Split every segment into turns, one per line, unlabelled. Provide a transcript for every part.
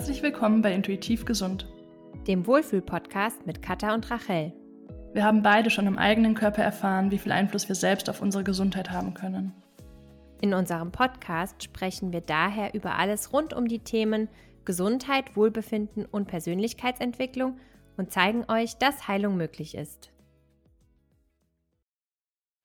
Herzlich willkommen bei Intuitiv Gesund,
dem Wohlfühl-Podcast mit Katha und Rachel.
Wir haben beide schon im eigenen Körper erfahren, wie viel Einfluss wir selbst auf unsere Gesundheit haben können.
In unserem Podcast sprechen wir daher über alles rund um die Themen Gesundheit, Wohlbefinden und Persönlichkeitsentwicklung und zeigen euch, dass Heilung möglich ist.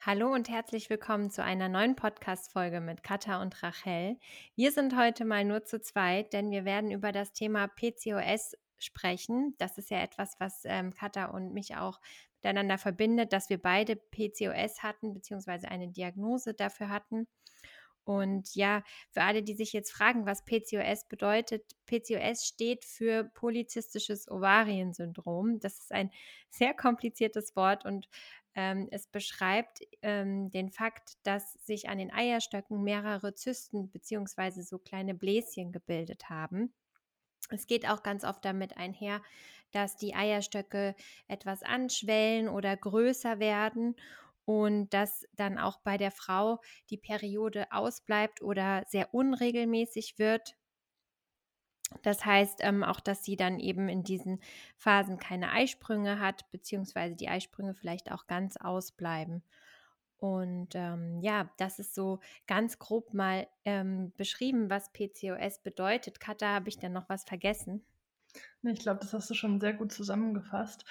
Hallo und herzlich willkommen zu einer neuen Podcast-Folge mit Katha und Rachel. Wir sind heute mal nur zu zweit, denn wir werden über das Thema PCOS sprechen. Das ist ja etwas, was ähm, Katha und mich auch miteinander verbindet, dass wir beide PCOS hatten, beziehungsweise eine Diagnose dafür hatten. Und ja, für alle, die sich jetzt fragen, was PCOS bedeutet, PCOS steht für Polyzystisches Ovariensyndrom. Das ist ein sehr kompliziertes Wort und ähm, es beschreibt ähm, den Fakt, dass sich an den Eierstöcken mehrere Zysten bzw. so kleine Bläschen gebildet haben. Es geht auch ganz oft damit einher, dass die Eierstöcke etwas anschwellen oder größer werden und dass dann auch bei der Frau die Periode ausbleibt oder sehr unregelmäßig wird. Das heißt ähm, auch, dass sie dann eben in diesen Phasen keine Eisprünge hat, beziehungsweise die Eisprünge vielleicht auch ganz ausbleiben. Und ähm, ja, das ist so ganz grob mal ähm, beschrieben, was PCOS bedeutet. Katha, habe ich dann noch was vergessen?
Ich glaube, das hast du schon sehr gut zusammengefasst.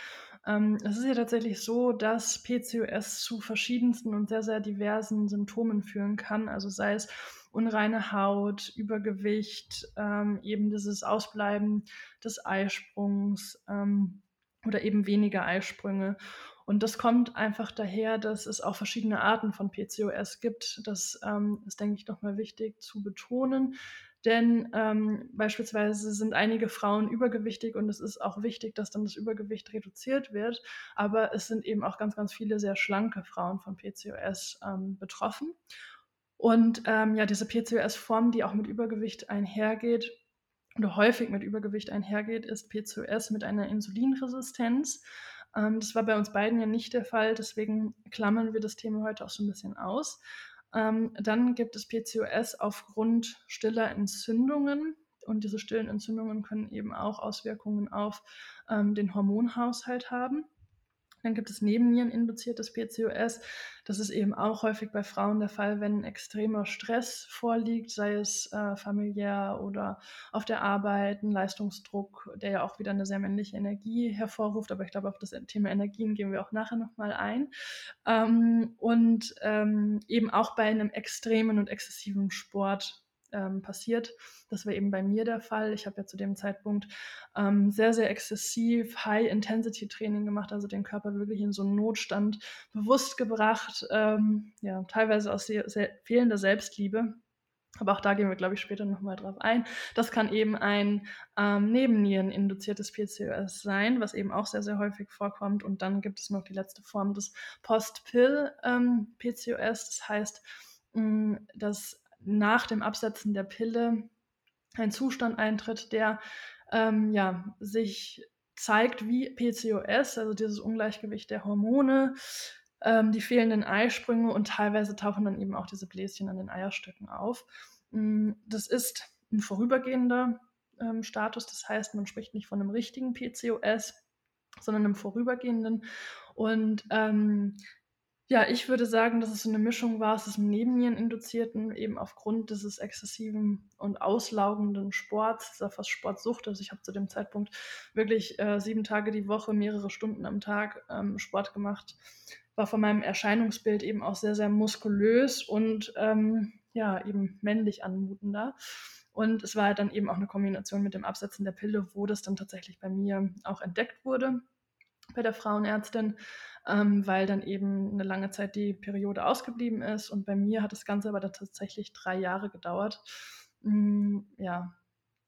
Ähm, es ist ja tatsächlich so, dass PCOS zu verschiedensten und sehr, sehr diversen Symptomen führen kann. Also sei es unreine Haut, Übergewicht, ähm, eben dieses Ausbleiben des Eisprungs ähm, oder eben weniger Eisprünge. Und das kommt einfach daher, dass es auch verschiedene Arten von PCOS gibt. Das ähm, ist, denke ich, nochmal wichtig zu betonen. Denn ähm, beispielsweise sind einige Frauen übergewichtig und es ist auch wichtig, dass dann das Übergewicht reduziert wird. Aber es sind eben auch ganz, ganz viele sehr schlanke Frauen von PCOS ähm, betroffen. Und ähm, ja, diese PCOS-Form, die auch mit Übergewicht einhergeht oder häufig mit Übergewicht einhergeht, ist PCOS mit einer Insulinresistenz. Ähm, das war bei uns beiden ja nicht der Fall, deswegen klammern wir das Thema heute auch so ein bisschen aus. Ähm, dann gibt es PCOS aufgrund stiller Entzündungen. Und diese stillen Entzündungen können eben auch Auswirkungen auf ähm, den Hormonhaushalt haben. Dann gibt es Nebenniereninduziertes PCOS. Das ist eben auch häufig bei Frauen der Fall, wenn extremer Stress vorliegt, sei es äh, familiär oder auf der Arbeit, ein Leistungsdruck, der ja auch wieder eine sehr männliche Energie hervorruft. Aber ich glaube, auf das Thema Energien gehen wir auch nachher nochmal ein. Ähm, und ähm, eben auch bei einem extremen und exzessiven Sport ähm, passiert. Das war eben bei mir der Fall. Ich habe ja zu dem Zeitpunkt ähm, sehr, sehr exzessiv High-Intensity-Training gemacht, also den Körper wirklich in so einen Notstand bewusst gebracht, ähm, ja, teilweise aus sehr, sehr fehlender Selbstliebe. Aber auch da gehen wir, glaube ich, später nochmal drauf ein. Das kann eben ein ähm, Nebennieren-induziertes PCOS sein, was eben auch sehr, sehr häufig vorkommt. Und dann gibt es noch die letzte Form des Post-Pill-PCOS. Ähm, das heißt, mh, dass nach dem Absetzen der Pille ein Zustand eintritt, der ähm, ja, sich zeigt wie PCOS, also dieses Ungleichgewicht der Hormone, ähm, die fehlenden Eisprünge und teilweise tauchen dann eben auch diese Bläschen an den Eierstöcken auf. Mm, das ist ein vorübergehender ähm, Status, das heißt, man spricht nicht von einem richtigen PCOS, sondern einem vorübergehenden. Und ähm, ja, ich würde sagen, dass es so eine Mischung war aus diesem Nebenniereninduzierten, eben aufgrund dieses exzessiven und auslaugenden Sports, dieser fast Sportsucht. Also ich habe zu dem Zeitpunkt wirklich äh, sieben Tage die Woche, mehrere Stunden am Tag ähm, Sport gemacht. War von meinem Erscheinungsbild eben auch sehr, sehr muskulös und ähm, ja, eben männlich anmutender. Und es war dann eben auch eine Kombination mit dem Absetzen der Pille, wo das dann tatsächlich bei mir auch entdeckt wurde, bei der Frauenärztin ähm, weil dann eben eine lange Zeit die Periode ausgeblieben ist. Und bei mir hat das Ganze aber dann tatsächlich drei Jahre gedauert. Mm, ja,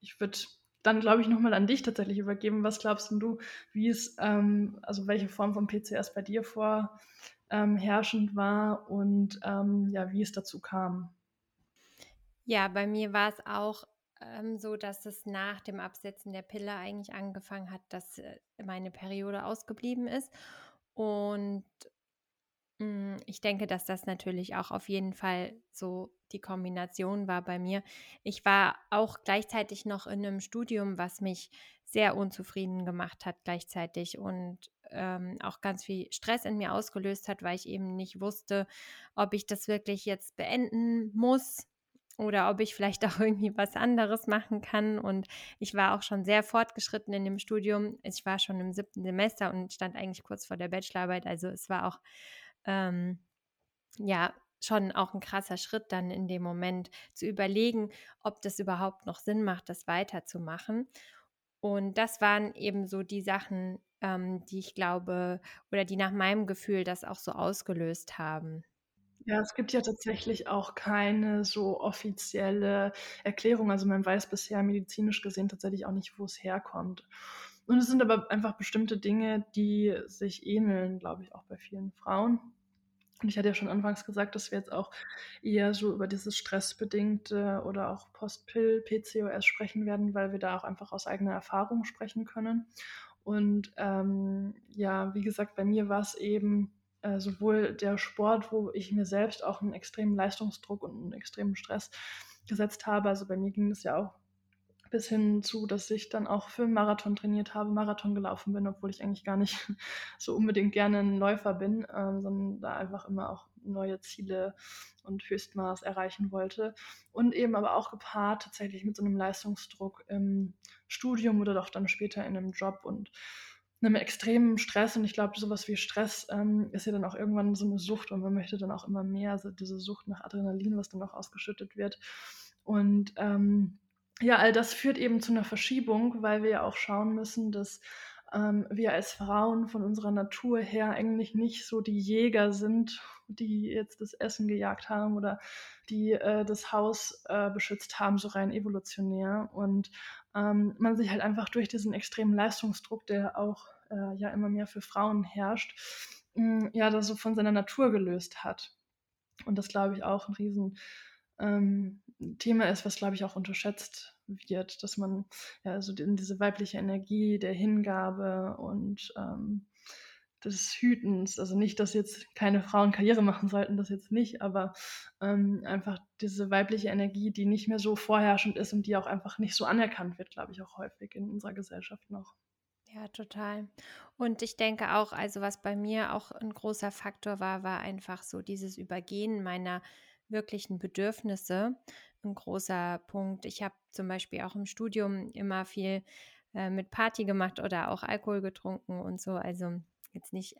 ich würde dann, glaube ich, nochmal an dich tatsächlich übergeben. Was glaubst du, wie es, ähm, also welche Form von PCS bei dir vorherrschend ähm, war und ähm, ja, wie es dazu kam?
Ja, bei mir war es auch ähm, so, dass es nach dem Absetzen der Pille eigentlich angefangen hat, dass äh, meine Periode ausgeblieben ist. Und Hm, ich denke, dass das natürlich auch auf jeden Fall so die Kombination war bei mir. Ich war auch gleichzeitig noch in einem Studium, was mich sehr unzufrieden gemacht hat gleichzeitig und, ähm, auch ganz viel Stress in mir ausgelöst hat, weil ich eben nicht wusste, ob ich das wirklich jetzt beenden muss oder ob ich vielleicht auch irgendwie was anderes machen kann. Und ich war auch schon sehr fortgeschritten in dem Studium. Ich war schon im siebten Semester und stand eigentlich kurz vor der Bachelorarbeit. Also es war auch ähm, ja schon auch ein krasser Schritt dann in dem Moment zu überlegen, ob das überhaupt noch Sinn macht, das weiterzumachen. Und das waren eben so die Sachen, ähm, die ich glaube oder die nach meinem Gefühl das auch so ausgelöst haben.
Ja, es gibt ja tatsächlich auch keine so offizielle Erklärung. Also man weiß bisher medizinisch gesehen tatsächlich auch nicht, wo es herkommt. Und es sind aber einfach bestimmte Dinge, die sich ähneln, glaube ich, auch bei vielen Frauen. Und ich hatte ja schon anfangs gesagt, dass wir jetzt auch eher so über dieses stressbedingte oder auch Post-Pill-PCOS sprechen werden, weil wir da auch einfach aus eigener Erfahrung sprechen können. Und ähm, ja, wie gesagt, bei mir war es eben äh, sowohl der Sport, wo ich mir selbst auch einen extremen Leistungsdruck und einen extremen Stress gesetzt habe. Also bei mir ging es ja auch bis hin zu, dass ich dann auch für Marathon trainiert habe, Marathon gelaufen bin, obwohl ich eigentlich gar nicht so unbedingt gerne ein Läufer bin, ähm, sondern da einfach immer auch neue Ziele und Höchstmaß erreichen wollte. Und eben aber auch gepaart tatsächlich mit so einem Leistungsdruck im Studium oder doch dann später in einem Job und einem extremen Stress und ich glaube, sowas wie Stress ähm, ist ja dann auch irgendwann so eine Sucht und man möchte dann auch immer mehr, also diese Sucht nach Adrenalin, was dann auch ausgeschüttet wird. Und ähm, ja, all das führt eben zu einer Verschiebung, weil wir ja auch schauen müssen, dass ähm, wir als Frauen von unserer Natur her eigentlich nicht so die Jäger sind, die jetzt das Essen gejagt haben oder die äh, das Haus äh, beschützt haben, so rein evolutionär. Und ähm, man sich halt einfach durch diesen extremen Leistungsdruck, der auch äh, ja immer mehr für Frauen herrscht, mh, mm, ja, das so von seiner Natur gelöst hat. Und das glaube ich auch ein riesen ähm, Thema ist, was glaube ich auch unterschätzt wird, dass man ja also diese weibliche Energie der Hingabe und ähm, des Hütens, also nicht, dass jetzt keine Frauen Karriere machen sollten, das jetzt nicht, aber ähm, einfach diese weibliche Energie, die nicht mehr so vorherrschend ist und die auch einfach nicht so anerkannt wird, glaube ich, auch häufig in unserer Gesellschaft noch.
Ja, total. Und ich denke auch, also was bei mir auch ein großer Faktor war, war einfach so dieses Übergehen meiner wirklichen Bedürfnisse. Ein großer Punkt. Ich habe zum Beispiel auch im Studium immer viel äh, mit Party gemacht oder auch Alkohol getrunken und so. Also jetzt nicht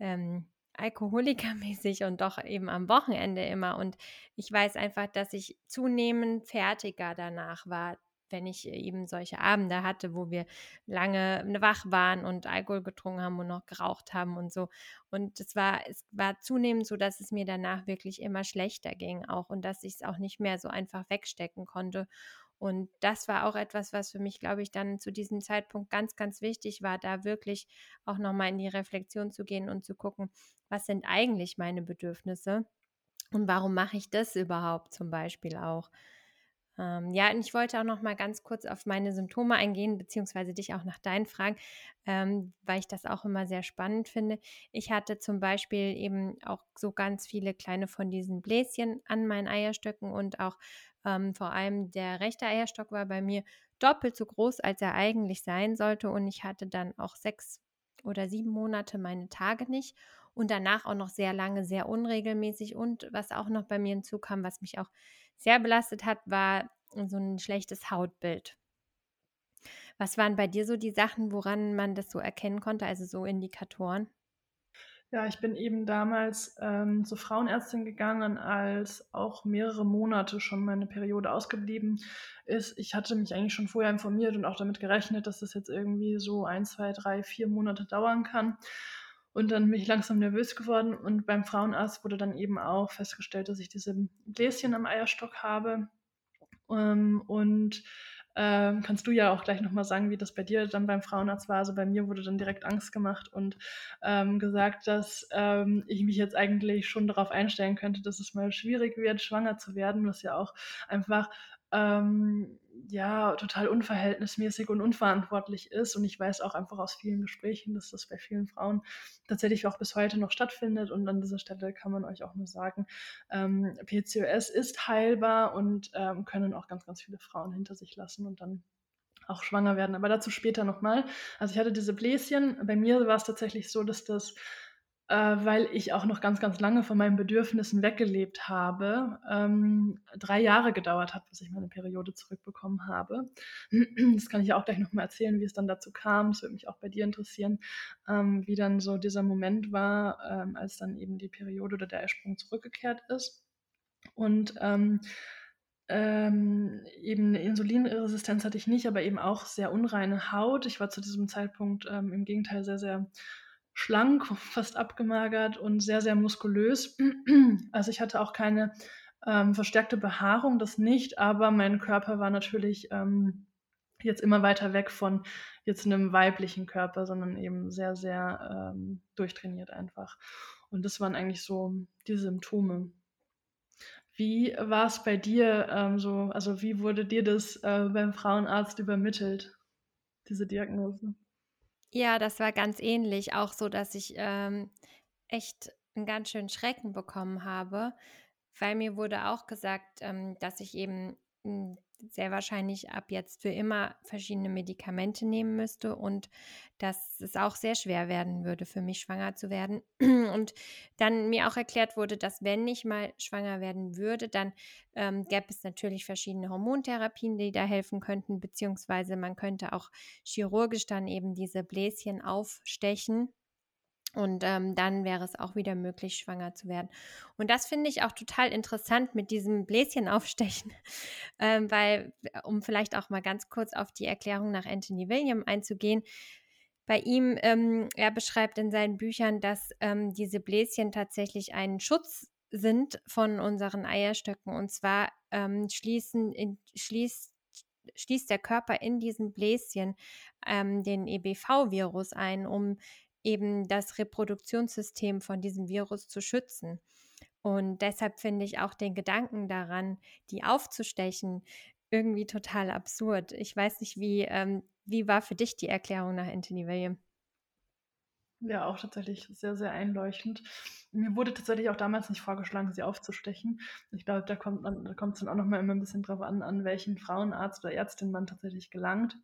ähm, alkoholikermäßig und doch eben am Wochenende immer. Und ich weiß einfach, dass ich zunehmend fertiger danach war, wenn ich eben solche Abende hatte, wo wir lange wach waren und Alkohol getrunken haben und noch geraucht haben und so. Und es war, es war zunehmend so, dass es mir danach wirklich immer schlechter ging auch und dass ich es auch nicht mehr so einfach wegstecken konnte. Und das war auch etwas, was für mich, glaube ich, dann zu diesem Zeitpunkt ganz, ganz wichtig war, da wirklich auch nochmal in die Reflexion zu gehen und zu gucken, was sind eigentlich meine Bedürfnisse und warum mache ich das überhaupt zum Beispiel auch. Ähm, ja, und ich wollte auch noch mal ganz kurz auf meine Symptome eingehen, beziehungsweise dich auch nach deinen Fragen, ähm, weil ich das auch immer sehr spannend finde. Ich hatte zum Beispiel eben auch so ganz viele kleine von diesen Bläschen an meinen Eierstöcken und auch ähm, vor allem der rechte Eierstock war bei mir doppelt so groß, als er eigentlich sein sollte. Und ich hatte dann auch sechs oder sieben Monate meine Tage nicht und danach auch noch sehr lange, sehr unregelmäßig. Und was auch noch bei mir hinzukam, was mich auch sehr belastet hat, war so ein schlechtes Hautbild. Was waren bei dir so die Sachen, woran man das so erkennen konnte, also so Indikatoren?
Ja, ich bin eben damals ähm, zur Frauenärztin gegangen, als auch mehrere Monate schon meine Periode ausgeblieben ist. Ich hatte mich eigentlich schon vorher informiert und auch damit gerechnet, dass das jetzt irgendwie so ein, zwei, drei, vier Monate dauern kann. Und dann bin ich langsam nervös geworden und beim Frauenarzt wurde dann eben auch festgestellt, dass ich diese Bläschen am Eierstock habe. Ähm, und ähm, kannst du ja auch gleich nochmal sagen, wie das bei dir dann beim Frauenarzt war. Also bei mir wurde dann direkt Angst gemacht und ähm, gesagt, dass ähm, ich mich jetzt eigentlich schon darauf einstellen könnte, dass es mal schwierig wird, schwanger zu werden, was ja auch einfach ähm, ja, total unverhältnismäßig und unverantwortlich ist. Und ich weiß auch einfach aus vielen Gesprächen, dass das bei vielen Frauen tatsächlich auch bis heute noch stattfindet. Und an dieser Stelle kann man euch auch nur sagen, ähm, PCOS ist heilbar und ähm, können auch ganz, ganz viele Frauen hinter sich lassen und dann auch schwanger werden. Aber dazu später nochmal. Also ich hatte diese Bläschen. Bei mir war es tatsächlich so, dass das weil ich auch noch ganz, ganz lange von meinen Bedürfnissen weggelebt habe, ähm, drei Jahre gedauert hat, bis ich meine Periode zurückbekommen habe. Das kann ich auch gleich nochmal erzählen, wie es dann dazu kam. Das würde mich auch bei dir interessieren, ähm, wie dann so dieser Moment war, ähm, als dann eben die Periode oder der Eisprung zurückgekehrt ist. Und ähm, ähm, eben eine Insulinresistenz hatte ich nicht, aber eben auch sehr unreine Haut. Ich war zu diesem Zeitpunkt ähm, im Gegenteil sehr, sehr schlank, fast abgemagert und sehr, sehr muskulös. Also ich hatte auch keine ähm, verstärkte Behaarung, das nicht, aber mein Körper war natürlich ähm, jetzt immer weiter weg von jetzt einem weiblichen Körper, sondern eben sehr, sehr ähm, durchtrainiert einfach. Und das waren eigentlich so die Symptome. Wie war es bei dir ähm, so? Also wie wurde dir das äh, beim Frauenarzt übermittelt, diese Diagnose?
Ja, das war ganz ähnlich. Auch so, dass ich ähm, echt einen ganz schönen Schrecken bekommen habe, weil mir wurde auch gesagt, ähm, dass ich eben hm, sehr wahrscheinlich ab jetzt für immer verschiedene Medikamente nehmen müsste und dass es auch sehr schwer werden würde, für mich schwanger zu werden. Und dann mir auch erklärt wurde, dass wenn ich mal schwanger werden würde, dann ähm, gäbe es natürlich verschiedene Hormontherapien, die da helfen könnten, beziehungsweise man könnte auch chirurgisch dann eben diese Bläschen aufstechen und ähm, dann wäre es auch wieder möglich, schwanger zu werden. Und das finde ich auch total interessant mit diesem Bläschen aufstechen, ähm, weil, um vielleicht auch mal ganz kurz auf die Erklärung nach Anthony William einzugehen, bei ihm, ähm, er beschreibt in seinen Büchern, dass ähm, diese Bläschen tatsächlich ein Schutz sind von unseren Eierstöcken. Und zwar ähm, schließen, in, schließt schließt der Körper in diesen Bläschen ähm, den EBV-Virus ein, um eben das Reproduktionssystem von diesem Virus zu schützen. Und deshalb finde ich auch den Gedanken daran, die aufzustechen, irgendwie total absurd. Ich weiß nicht, wie, ähm, wie war für dich die Erklärung nach Anthony William?
Ja, auch tatsächlich sehr, sehr einleuchtend. Mir wurde tatsächlich auch damals nicht vorgeschlagen, sie aufzustechen. Ich glaube, da kommt es dann auch noch mal immer ein bisschen drauf an, an welchen Frauenarzt oder Ärztin man tatsächlich gelangt.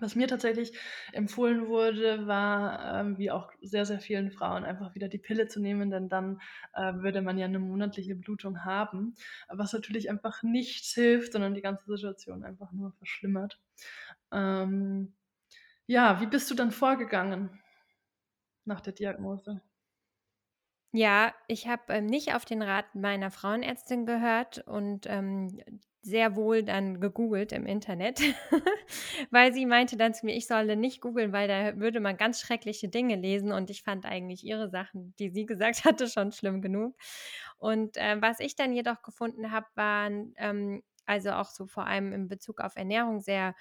Was mir tatsächlich empfohlen wurde, war, ähm, wie auch sehr, sehr vielen Frauen, einfach wieder die Pille zu nehmen, denn dann äh, würde man ja eine monatliche Blutung haben, was natürlich einfach nichts hilft, sondern die ganze Situation einfach nur verschlimmert. Ähm, ja, wie bist du dann vorgegangen nach der Diagnose?
Ja, ich habe ähm, nicht auf den Rat meiner Frauenärztin gehört und ähm, sehr wohl dann gegoogelt im Internet, weil sie meinte dann zu mir, ich solle nicht googeln, weil da würde man ganz schreckliche Dinge lesen und ich fand eigentlich ihre Sachen, die sie gesagt hatte, schon schlimm genug. Und äh, was ich dann jedoch gefunden habe, waren ähm, also auch so vor allem in Bezug auf Ernährung sehr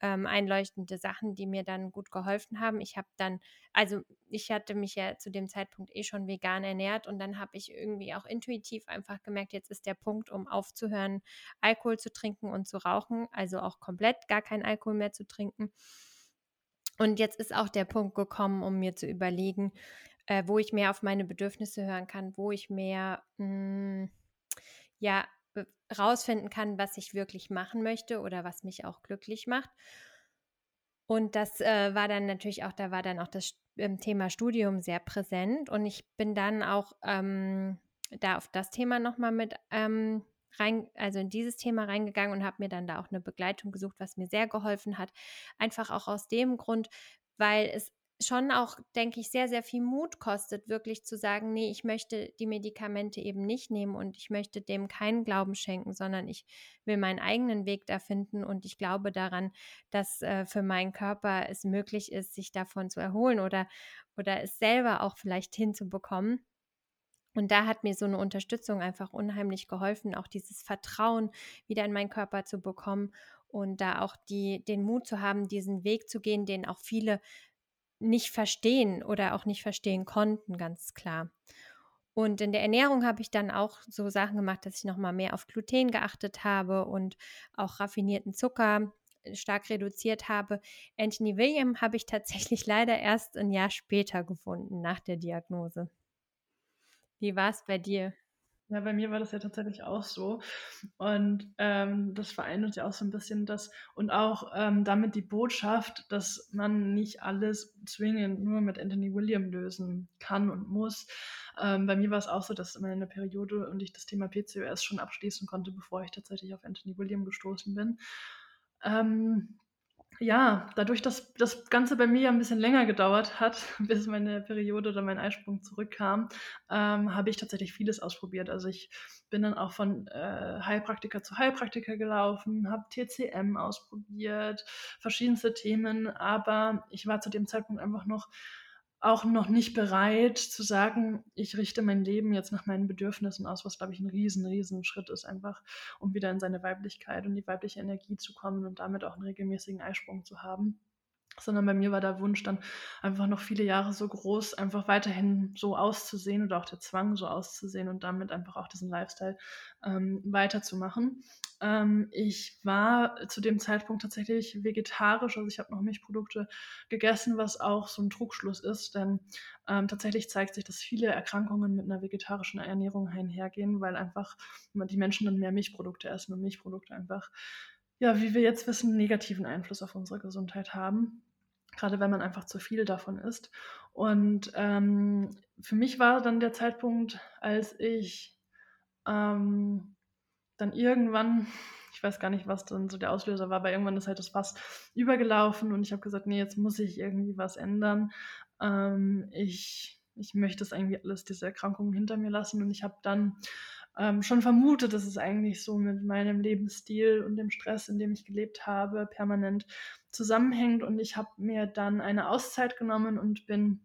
ähm, einleuchtende Sachen, die mir dann gut geholfen haben. Ich habe dann, also ich hatte mich ja zu dem Zeitpunkt eh schon vegan ernährt und dann habe ich irgendwie auch intuitiv einfach gemerkt, jetzt ist der Punkt, um aufzuhören, Alkohol zu trinken und zu rauchen, also auch komplett gar kein Alkohol mehr zu trinken. Und jetzt ist auch der Punkt gekommen, um mir zu überlegen, äh, wo ich mehr auf meine Bedürfnisse hören kann, wo ich mehr, mh, hm, ja, rausfinden kann, was ich wirklich machen möchte oder was mich auch glücklich macht. Und das äh, war dann natürlich auch, da war dann auch das ähm, Thema Studium sehr präsent. Und ich bin dann auch ähm, da auf das Thema nochmal mit ähm, rein, also in dieses Thema reingegangen und habe mir dann da auch eine Begleitung gesucht, was mir sehr geholfen hat. Einfach auch aus dem Grund, weil es schon auch, denke ich, sehr, sehr viel Mut kostet, wirklich zu sagen, nee, ich möchte die Medikamente eben nicht nehmen und ich möchte dem keinen Glauben schenken, sondern ich will meinen eigenen Weg da finden und ich glaube daran, dass äh, für meinen Körper es möglich ist, sich davon zu erholen oder, oder es selber auch vielleicht hinzubekommen. Und da hat mir so eine Unterstützung einfach unheimlich geholfen, auch dieses Vertrauen wieder in meinen Körper zu bekommen und da auch die, den Mut zu haben, diesen Weg zu gehen, den auch viele nicht verstehen oder auch nicht verstehen konnten, ganz klar. Und in der Ernährung habe ich dann auch so Sachen gemacht, dass ich nochmal mehr auf Gluten geachtet habe und auch raffinierten Zucker äh, stark reduziert habe. Anthony William habe ich tatsächlich leider erst ein Jahr später gefunden, nach der Diagnose. Wie war es bei dir?
Ja, bei mir war das ja tatsächlich auch so. Und ähm, das vereint uns ja auch so ein bisschen das und auch ähm, damit die Botschaft, dass man nicht alles zwingend nur mit Anthony William lösen kann und muss. Ähm, bei mir war es auch so, dass meine Periode und ich das Thema PCOS schon abschließen konnte, bevor ich tatsächlich auf Anthony William gestoßen bin. Ähm, ja, dadurch, dass das Ganze bei mir ja ein bisschen länger gedauert hat, bis meine Periode oder mein Eisprung zurückkam, ähm, habe ich tatsächlich vieles ausprobiert. Also ich bin dann auch von äh, Heilpraktiker zu Heilpraktiker gelaufen, habe TCM ausprobiert, verschiedenste Themen, aber ich war zu dem Zeitpunkt einfach noch auch noch nicht bereit zu sagen, ich richte mein Leben jetzt nach meinen Bedürfnissen aus, was, glaube ich, ein riesen, riesen Schritt ist, einfach um wieder in seine Weiblichkeit und die weibliche Energie zu kommen und damit auch einen regelmäßigen Eisprung zu haben sondern bei mir war der Wunsch dann einfach noch viele Jahre so groß, einfach weiterhin so auszusehen oder auch der Zwang so auszusehen und damit einfach auch diesen Lifestyle ähm, weiterzumachen. Ähm, ich war zu dem Zeitpunkt tatsächlich vegetarisch, also ich habe noch Milchprodukte gegessen, was auch so ein Trugschluss ist, denn ähm, tatsächlich zeigt sich, dass viele Erkrankungen mit einer vegetarischen Ernährung einhergehen, weil einfach die Menschen dann mehr Milchprodukte essen und Milchprodukte einfach ja, wie wir jetzt wissen, negativen Einfluss auf unsere Gesundheit haben gerade wenn man einfach zu viel davon isst. Und ähm, für mich war dann der Zeitpunkt, als ich ähm, dann irgendwann, ich weiß gar nicht, was dann so der Auslöser war, aber irgendwann ist halt das Fass übergelaufen und ich habe gesagt, nee, jetzt muss ich irgendwie was ändern. Ähm, ich, ich möchte das irgendwie alles, diese Erkrankungen hinter mir lassen und ich habe dann ähm, schon vermutet, dass es eigentlich so mit meinem Lebensstil und dem Stress, in dem ich gelebt habe, permanent zusammenhängt. Und ich habe mir dann eine Auszeit genommen und bin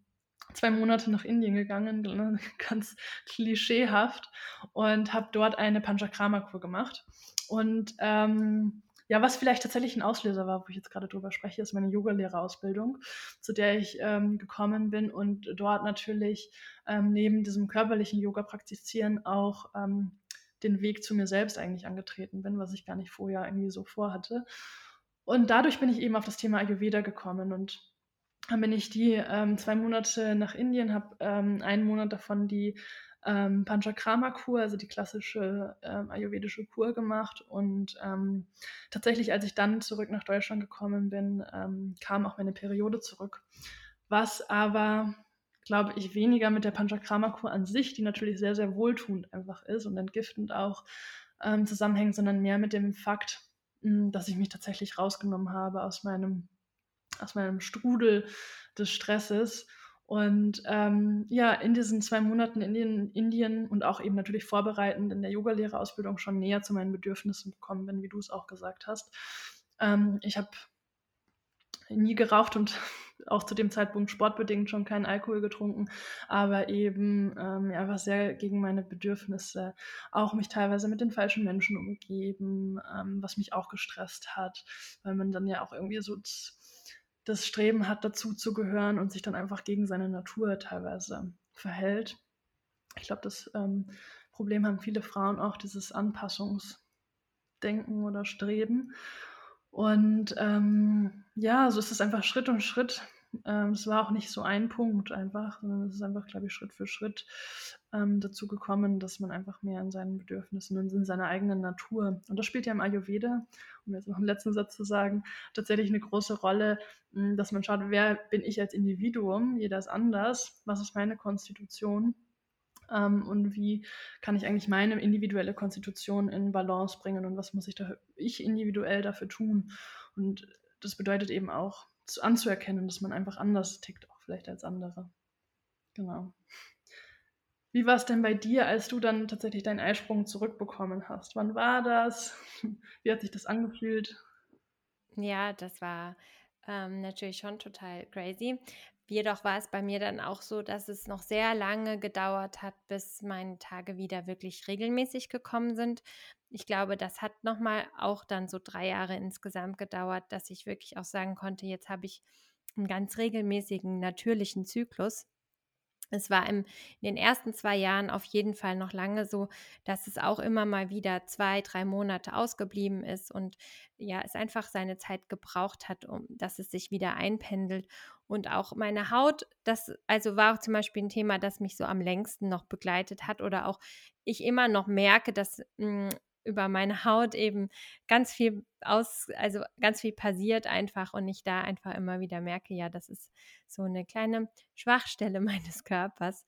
zwei Monate nach Indien gegangen, ganz klischeehaft, und habe dort eine Panchakrama-Kur gemacht. Und ähm, ja, was vielleicht tatsächlich ein Auslöser war, wo ich jetzt gerade drüber spreche, ist meine Yogalehrerausbildung, zu der ich ähm, gekommen bin und dort natürlich ähm, neben diesem körperlichen Yoga praktizieren auch ähm, den Weg zu mir selbst eigentlich angetreten bin, was ich gar nicht vorher irgendwie so vorhatte. Und dadurch bin ich eben auf das Thema Ayurveda gekommen und dann bin ich die ähm, zwei Monate nach Indien, habe ähm, einen Monat davon die ähm, Panchakrama-Kur, also die klassische ähm, ayurvedische Kur gemacht. Und ähm, tatsächlich, als ich dann zurück nach Deutschland gekommen bin, ähm, kam auch meine Periode zurück. Was aber, glaube ich, weniger mit der Panchakrama-Kur an sich, die natürlich sehr, sehr wohltuend einfach ist und entgiftend auch ähm, zusammenhängt, sondern mehr mit dem Fakt, dass ich mich tatsächlich rausgenommen habe aus meinem, aus meinem Strudel des Stresses und ähm, ja, in diesen zwei Monaten in Indien, Indien und auch eben natürlich vorbereitend in der Yogalehrerausbildung schon näher zu meinen Bedürfnissen gekommen bin, wie du es auch gesagt hast. Ähm, ich habe nie geraucht und auch zu dem Zeitpunkt sportbedingt schon keinen Alkohol getrunken, aber eben ähm, ja, einfach sehr gegen meine Bedürfnisse, auch mich teilweise mit den falschen Menschen umgeben, ähm, was mich auch gestresst hat, weil man dann ja auch irgendwie so das Streben hat, dazu zu gehören und sich dann einfach gegen seine Natur teilweise verhält. Ich glaube, das ähm, Problem haben viele Frauen auch, dieses Anpassungsdenken oder Streben. Und ähm, ja, so ist es einfach Schritt um Schritt. Ähm, es war auch nicht so ein Punkt einfach, sondern es ist einfach, glaube ich, Schritt für Schritt ähm, dazu gekommen, dass man einfach mehr in seinen Bedürfnissen und in seiner eigenen Natur, und das spielt ja im Ayurveda, um jetzt noch einen letzten Satz zu sagen, tatsächlich eine große Rolle, hm, dass man schaut, wer bin ich als Individuum, jeder ist anders, was ist meine Konstitution ähm, und wie kann ich eigentlich meine individuelle Konstitution in Balance bringen und was muss ich, da, ich individuell dafür tun. Und das bedeutet eben auch zu, anzuerkennen, dass man einfach anders tickt, auch vielleicht als andere. Genau. Wie war es denn bei dir, als du dann tatsächlich deinen Eisprung zurückbekommen hast? Wann war das? Wie hat sich das angefühlt?
Ja, das war ähm, natürlich schon total crazy. Jedoch war es bei mir dann auch so, dass es noch sehr lange gedauert hat, bis meine Tage wieder wirklich regelmäßig gekommen sind. Ich glaube, das hat nochmal auch dann so drei Jahre insgesamt gedauert, dass ich wirklich auch sagen konnte, jetzt habe ich einen ganz regelmäßigen, natürlichen Zyklus. Es war im, in den ersten zwei Jahren auf jeden Fall noch lange so, dass es auch immer mal wieder zwei, drei Monate ausgeblieben ist und ja, es einfach seine Zeit gebraucht hat, um dass es sich wieder einpendelt. Und auch meine Haut, das also war auch zum Beispiel ein Thema, das mich so am längsten noch begleitet hat oder auch ich immer noch merke, dass mh, hm, über meine Haut eben ganz viel aus, also ganz viel passiert einfach und ich da einfach immer wieder merke, ja, das ist so eine kleine Schwachstelle meines Körpers.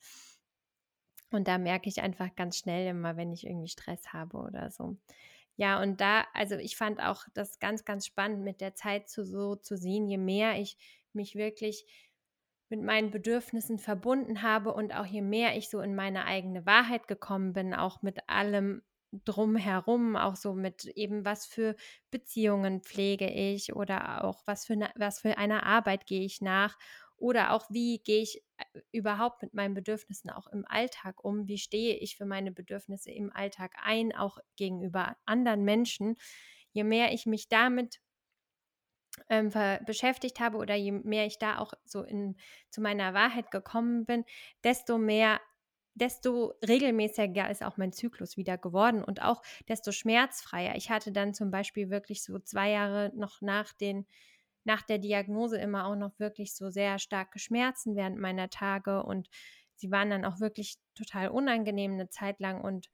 Und da merke ich einfach ganz schnell immer, wenn ich irgendwie Stress habe oder so. Ja, und da, also ich fand auch das ganz, ganz spannend mit der Zeit zu so zu sehen, je mehr ich mich wirklich mit meinen Bedürfnissen verbunden habe und auch je mehr ich so in meine eigene Wahrheit gekommen bin, auch mit allem drumherum, auch so mit eben, was für Beziehungen pflege ich oder auch was für, eine, was für eine Arbeit gehe ich nach oder auch wie gehe ich äh, überhaupt mit meinen Bedürfnissen auch im Alltag um, wie stehe ich für meine Bedürfnisse im Alltag ein, auch gegenüber anderen Menschen. Je mehr ich mich damit ähm, beschäftigt habe oder je mehr ich da auch so in, zu meiner Wahrheit gekommen bin, desto mehr desto regelmäßiger ist auch mein Zyklus wieder geworden und auch desto schmerzfreier. Ich hatte dann zum Beispiel wirklich so zwei Jahre noch nach den nach der Diagnose immer auch noch wirklich so sehr starke Schmerzen während meiner Tage und sie waren dann auch wirklich total unangenehm eine Zeit lang und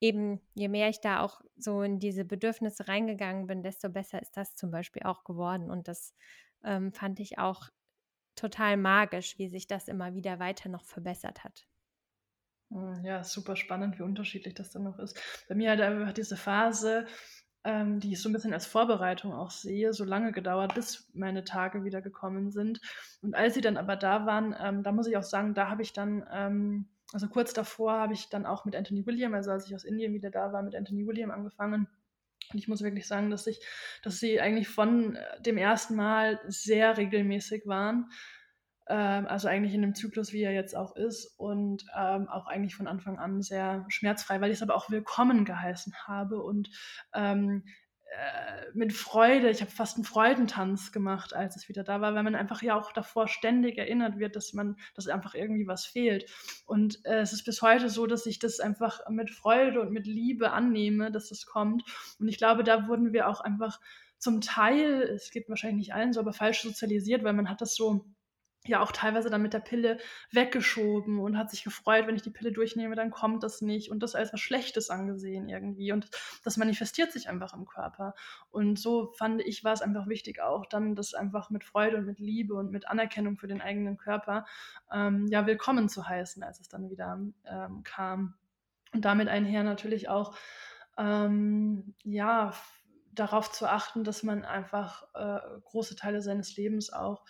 eben je mehr ich da auch so in diese Bedürfnisse reingegangen bin, desto besser ist das zum Beispiel auch geworden und das ähm, fand ich auch total magisch, wie sich das immer wieder weiter noch verbessert hat.
Hm, ja, super spannend, wie unterschiedlich das dann noch ist. Bei mir hat einfach diese Phase, ähm, die ich so ein bisschen als Vorbereitung auch sehe, so lange gedauert, bis meine Tage wieder gekommen sind. Und als sie dann aber da waren, ähm, da muss ich auch sagen, da habe ich dann, ähm, also kurz davor habe ich dann auch mit Anthony William, also als ich aus Indien wieder da war, mit Anthony William angefangen. Und ich muss wirklich sagen, dass ich, dass sie eigentlich von äh, dem ersten Mal sehr regelmäßig waren ähm, also eigentlich in dem Zyklus, wie er jetzt auch ist und ähm, auch eigentlich von Anfang an sehr schmerzfrei, weil ich es aber auch willkommen geheißen habe und ähm, äh, mit Freude, ich habe fast einen Freudentanz gemacht, als es wieder da war, weil man einfach ja auch davor ständig erinnert wird, dass man, dass einfach irgendwie was fehlt. Und äh, es ist bis heute so, dass ich das einfach mit Freude und mit Liebe annehme, dass das kommt. Und ich glaube, da wurden wir auch einfach zum Teil, es geht wahrscheinlich nicht allen so, aber falsch sozialisiert, weil man hat das so ja auch teilweise dann mit der Pille weggeschoben und hat sich gefreut, wenn ich die Pille durchnehme, dann kommt das nicht. Und das als was Schlechtes angesehen irgendwie. Und das manifestiert sich einfach im Körper. Und so fand ich war es einfach wichtig auch dann das einfach mit Freude und mit Liebe und mit Anerkennung für den eigenen Körper ähm, ja willkommen zu heißen, als es dann wieder ähm, kam. Und damit einher natürlich auch ähm, ja darauf zu achten, dass man einfach äh, große Teile seines Lebens auch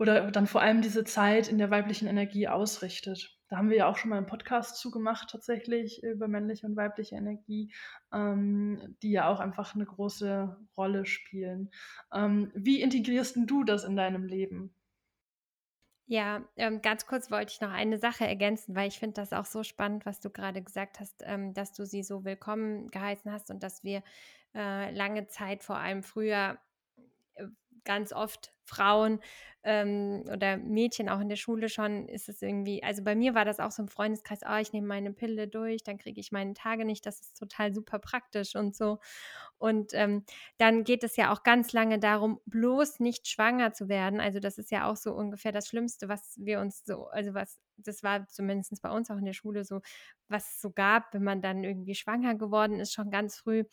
oder dann vor allem diese Zeit in der weiblichen Energie ausrichtet. Da haben wir ja auch schon mal einen Podcast zugemacht, tatsächlich über männliche und weibliche Energie, ähm, die ja auch einfach eine große Rolle spielen. Ähm, wie integrierst du das in deinem Leben?
Ja, ähm, ganz kurz wollte ich noch eine Sache ergänzen, weil ich finde das auch so spannend, was du gerade gesagt hast, ähm, dass du sie so willkommen geheißen hast und dass wir äh, lange Zeit, vor allem früher, ganz oft Frauen ähm, oder Mädchen auch in der Schule schon, ist es irgendwie, also bei mir war das auch so im Freundeskreis, oh, ich nehme meine Pille durch, dann kriege ich meine Tage nicht, das ist total super praktisch und so. Und ähm, dann geht es ja auch ganz lange darum, bloß nicht schwanger zu werden. Also das ist ja auch so ungefähr das Schlimmste, was wir uns so, also was, das war zumindest bei uns auch in der Schule so, was es so gab, wenn man dann irgendwie schwanger geworden ist, schon ganz früh.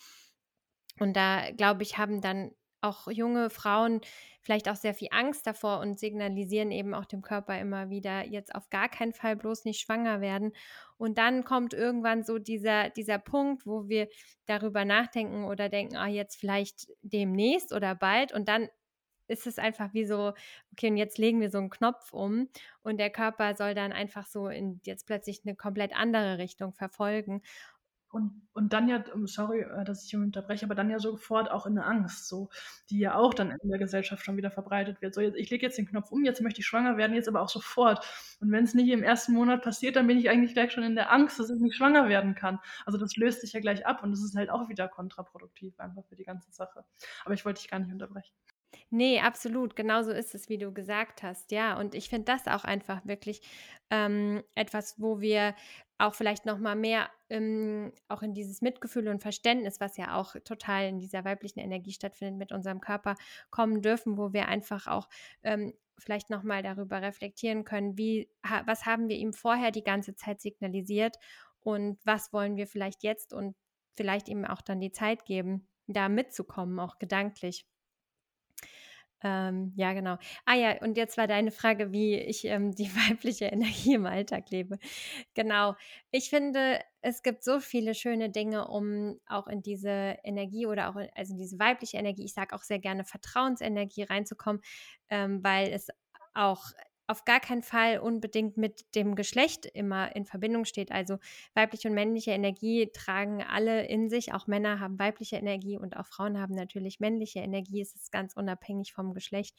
Und da, glaube ich, haben dann auch junge Frauen vielleicht auch sehr viel Angst davor und signalisieren eben auch dem Körper immer wieder, jetzt auf gar keinen Fall bloß nicht schwanger werden. Und dann kommt irgendwann so dieser, dieser Punkt, wo wir darüber nachdenken oder denken, ah, jetzt vielleicht demnächst oder bald. Und dann ist es einfach wie so, okay, und jetzt legen wir so einen Knopf um und der Körper soll dann einfach so in jetzt plötzlich eine komplett andere Richtung verfolgen.
Und, und dann ja, ähm, sorry, äh, dass ich unterbreche, aber dann ja sofort auch in eine Angst, so, die ja auch dann in der Gesellschaft schon wieder verbreitet wird. So, jetzt, ich lege jetzt den Knopf um, jetzt möchte ich schwanger werden, jetzt aber auch sofort. Und wenn es nicht im ersten Monat passiert, dann bin ich eigentlich gleich schon in der Angst, dass ich nicht schwanger werden kann. Also das löst sich ja gleich ab und das ist halt auch wieder kontraproduktiv einfach für die ganze Sache. Aber ich wollte dich gar nicht unterbrechen.
Nee, absolut. Genauso ist es, wie du gesagt hast. Ja, und ich finde das auch einfach wirklich ähm, etwas, wo wir auch vielleicht noch mal mehr ähm, auch in dieses Mitgefühl und Verständnis, was ja auch total in dieser weiblichen Energie stattfindet, mit unserem Körper kommen dürfen, wo wir einfach auch ähm, vielleicht noch mal darüber reflektieren können, wie ha, was haben wir ihm vorher die ganze Zeit signalisiert und was wollen wir vielleicht jetzt und vielleicht ihm auch dann die Zeit geben, da mitzukommen, auch gedanklich. Ähm, ja, genau. Ah ja, und jetzt war deine Frage, wie ich ähm, die weibliche Energie im Alltag lebe. Genau. Ich finde, es gibt so viele schöne Dinge, um auch in diese Energie oder auch in, also diese weibliche Energie, ich sage auch sehr gerne Vertrauensenergie reinzukommen, ähm, weil es auch auf gar keinen Fall unbedingt mit dem Geschlecht immer in Verbindung steht. Also weibliche und männliche Energie tragen alle in sich. Auch Männer haben weibliche Energie und auch Frauen haben natürlich männliche Energie. Es ist ganz unabhängig vom Geschlecht.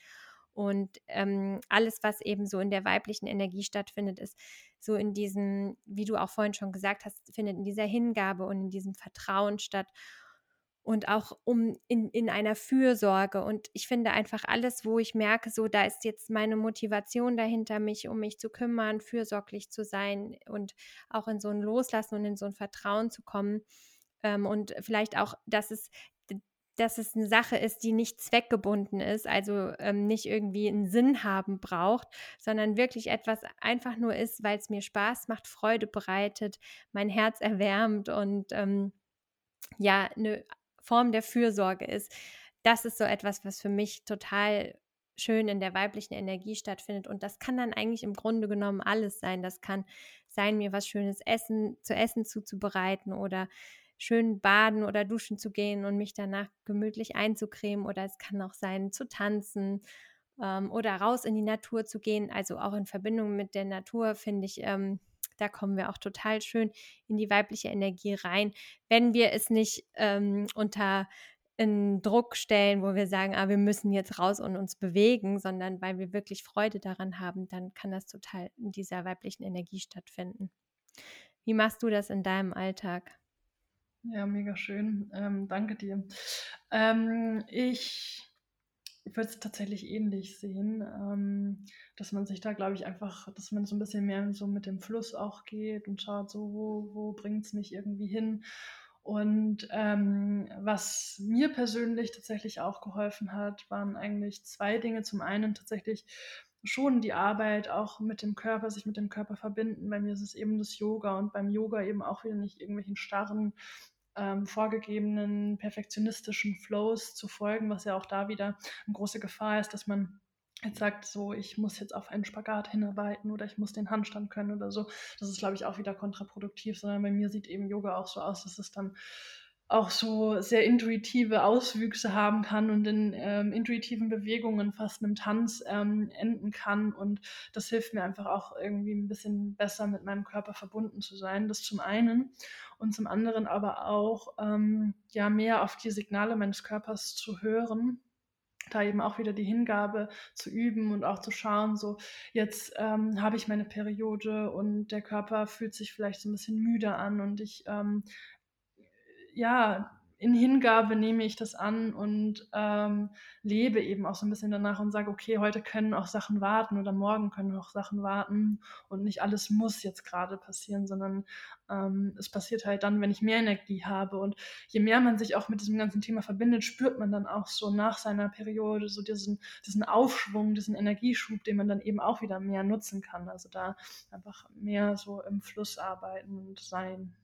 Und ähm, alles, was eben so in der weiblichen Energie stattfindet, ist so in diesem, wie du auch vorhin schon gesagt hast, findet in dieser Hingabe und in diesem Vertrauen statt und auch um in, in einer Fürsorge. Und ich finde einfach alles, wo ich merke, so da ist jetzt meine Motivation dahinter, mich um mich zu kümmern, fürsorglich zu sein und auch in so ein Loslassen und in so ein Vertrauen zu kommen. Ähm, und vielleicht auch, dass es dass es eine Sache ist, die nicht zweckgebunden ist, also ähm, nicht irgendwie einen Sinn haben braucht, sondern wirklich etwas einfach nur ist, weil es mir Spaß macht, Freude bereitet, mein Herz erwärmt und ähm, ja, eine Form der Fürsorge ist. Das ist so etwas, was für mich total schön in der weiblichen Energie stattfindet. Und das kann dann eigentlich im Grunde genommen alles sein. Das kann sein, mir was Schönes essen, zu essen zuzubereiten oder schön baden oder duschen zu gehen und mich danach gemütlich einzucremen. Oder es kann auch sein, zu tanzen ähm, oder raus in die Natur zu gehen. Also auch in Verbindung mit der Natur finde ich ähm, da kommen wir auch total schön in die weibliche Energie rein, wenn wir es nicht ähm, unter in Druck stellen, wo wir sagen, ah, wir müssen jetzt raus und uns bewegen, sondern weil wir wirklich Freude daran haben, dann kann das total in dieser weiblichen Energie stattfinden. Wie machst du das in deinem Alltag?
Ja, mega schön. Ähm, danke dir. Ähm, ich würde es tatsächlich ähnlich sehen, ähm, dass man sich da, glaube ich, einfach, dass man so ein bisschen mehr so mit dem Fluss auch geht und schaut, so, wo, wo bringt es mich irgendwie hin? Und ähm, was mir persönlich tatsächlich auch geholfen hat, waren eigentlich zwei Dinge. Zum einen tatsächlich schon die Arbeit auch mit dem Körper, sich mit dem Körper verbinden. Bei mir ist es eben das Yoga und beim Yoga eben auch wieder nicht irgendwelchen starren ähm, vorgegebenen perfektionistischen Flows zu folgen, was ja auch da wieder eine große Gefahr ist, dass man jetzt sagt, so, ich muss jetzt auf einen Spagat hinarbeiten oder ich muss den Handstand können oder so. Das ist, glaube ich, auch wieder kontraproduktiv, sondern bei mir sieht eben Yoga auch so aus, dass es dann auch so sehr intuitive Auswüchse haben kann und in ähm, intuitiven Bewegungen fast einem Tanz ähm, enden kann. Und das hilft mir einfach auch irgendwie ein bisschen besser mit meinem Körper verbunden zu sein. Das zum einen. Und zum anderen aber auch ähm, ja mehr auf die Signale meines Körpers zu hören da eben auch wieder die Hingabe zu üben und auch zu schauen, so jetzt ähm, habe ich meine Periode und der Körper fühlt sich vielleicht so ein bisschen müde an und ich ähm, ja, in Hingabe nehme ich das an und ähm, lebe eben auch so ein bisschen danach und sage, okay, heute können auch Sachen warten oder morgen können auch Sachen warten und nicht alles muss jetzt gerade passieren, sondern ähm, es passiert halt dann, wenn ich mehr Energie habe. Und je mehr man sich auch mit diesem ganzen Thema verbindet, spürt man dann auch so nach seiner Periode so diesen, diesen Aufschwung, diesen Energieschub, den man dann eben auch wieder mehr nutzen kann. Also da einfach mehr so im Fluss arbeiten und sein.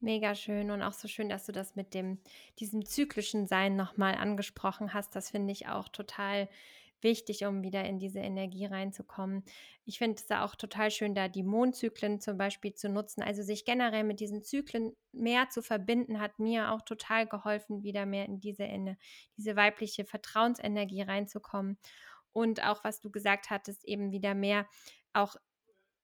Mega schön und auch so schön, dass du das mit dem diesem zyklischen Sein nochmal angesprochen hast. Das finde ich auch total wichtig, um wieder in diese Energie reinzukommen. Ich finde es auch total schön, da die Mondzyklen zum Beispiel zu nutzen. Also sich generell mit diesen Zyklen mehr zu verbinden, hat mir auch total geholfen, wieder mehr in diese, in diese weibliche Vertrauensenergie reinzukommen. Und auch, was du gesagt hattest, eben wieder mehr auch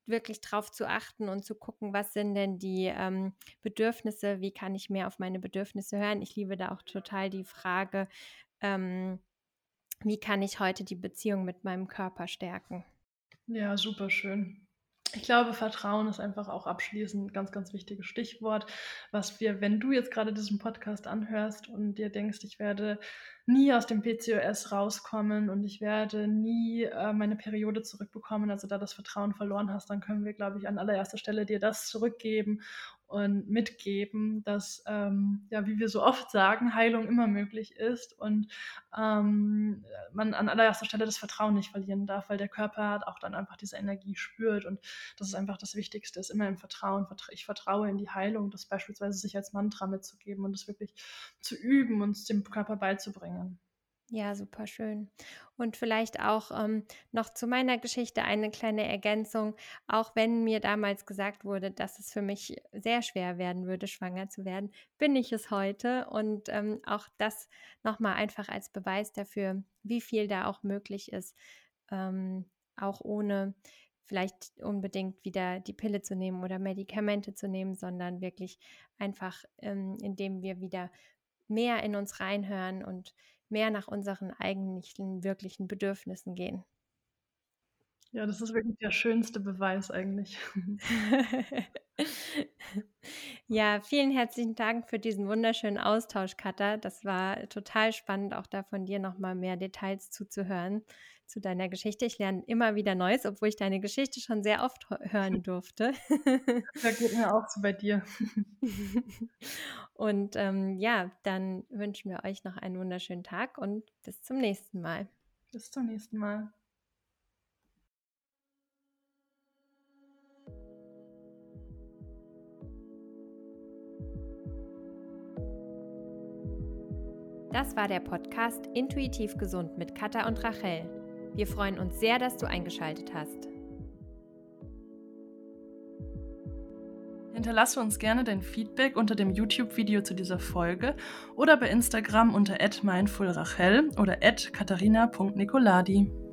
wirklich drauf zu achten und zu gucken, was sind denn die ähm, Bedürfnisse, wie kann ich mehr auf meine Bedürfnisse hören. Ich liebe da auch total die Frage, ähm, wie kann ich heute die Beziehung mit meinem Körper stärken.
Ja, super schön. Ich glaube, Vertrauen ist einfach auch abschließend ein ganz, ganz wichtiges Stichwort, was wir, wenn du jetzt gerade diesen Podcast anhörst und dir denkst, ich werde nie aus dem PCOS rauskommen und ich werde nie äh, meine Periode zurückbekommen, also da das Vertrauen verloren hast, dann können wir, glaube ich, an allererster Stelle dir das zurückgeben und mitgeben, dass, ähm, ja, wie wir so oft sagen, Heilung immer möglich ist und ähm, man an allererster Stelle das Vertrauen nicht verlieren darf, weil der Körper auch dann einfach diese Energie spürt und das ist einfach das Wichtigste, ist immer im Vertrauen. Ich vertraue in die Heilung, das beispielsweise sich als Mantra mitzugeben und das wirklich zu üben und es dem Körper beizubringen bringen.
Ja, super schön. Und vielleicht auch ähm, noch zu meiner Geschichte eine kleine Ergänzung. Auch wenn mir damals gesagt wurde, dass es für mich sehr schwer werden würde, schwanger zu werden, bin ich es heute. Und ähm, auch das nochmal einfach als Beweis dafür, wie viel da auch möglich ist, ähm, auch ohne vielleicht unbedingt wieder die Pille zu nehmen oder Medikamente zu nehmen, sondern wirklich einfach, ähm, indem wir wieder mehr in uns reinhören und mehr nach unseren eigentlichen, wirklichen Bedürfnissen gehen.
Ja, das ist wirklich der schönste Beweis eigentlich.
ja, vielen herzlichen Dank für diesen wunderschönen Austausch, Katha. Das war total spannend, auch da von dir nochmal mehr Details zuzuhören zu deiner Geschichte. Ich lerne immer wieder Neues, obwohl ich deine Geschichte schon sehr oft hören durfte.
Da geht mir auch so bei dir.
Und ähm, ja, dann wünschen wir euch noch einen wunderschönen Tag und bis zum nächsten Mal.
Bis zum nächsten Mal.
Das war der Podcast Intuitiv Gesund mit Katha und Rachel. Wir freuen uns sehr, dass du eingeschaltet hast.
Hinterlasse uns gerne dein Feedback unter dem YouTube-Video zu dieser Folge oder bei Instagram unter @mindfulrachel oder @katharina.nicoladi.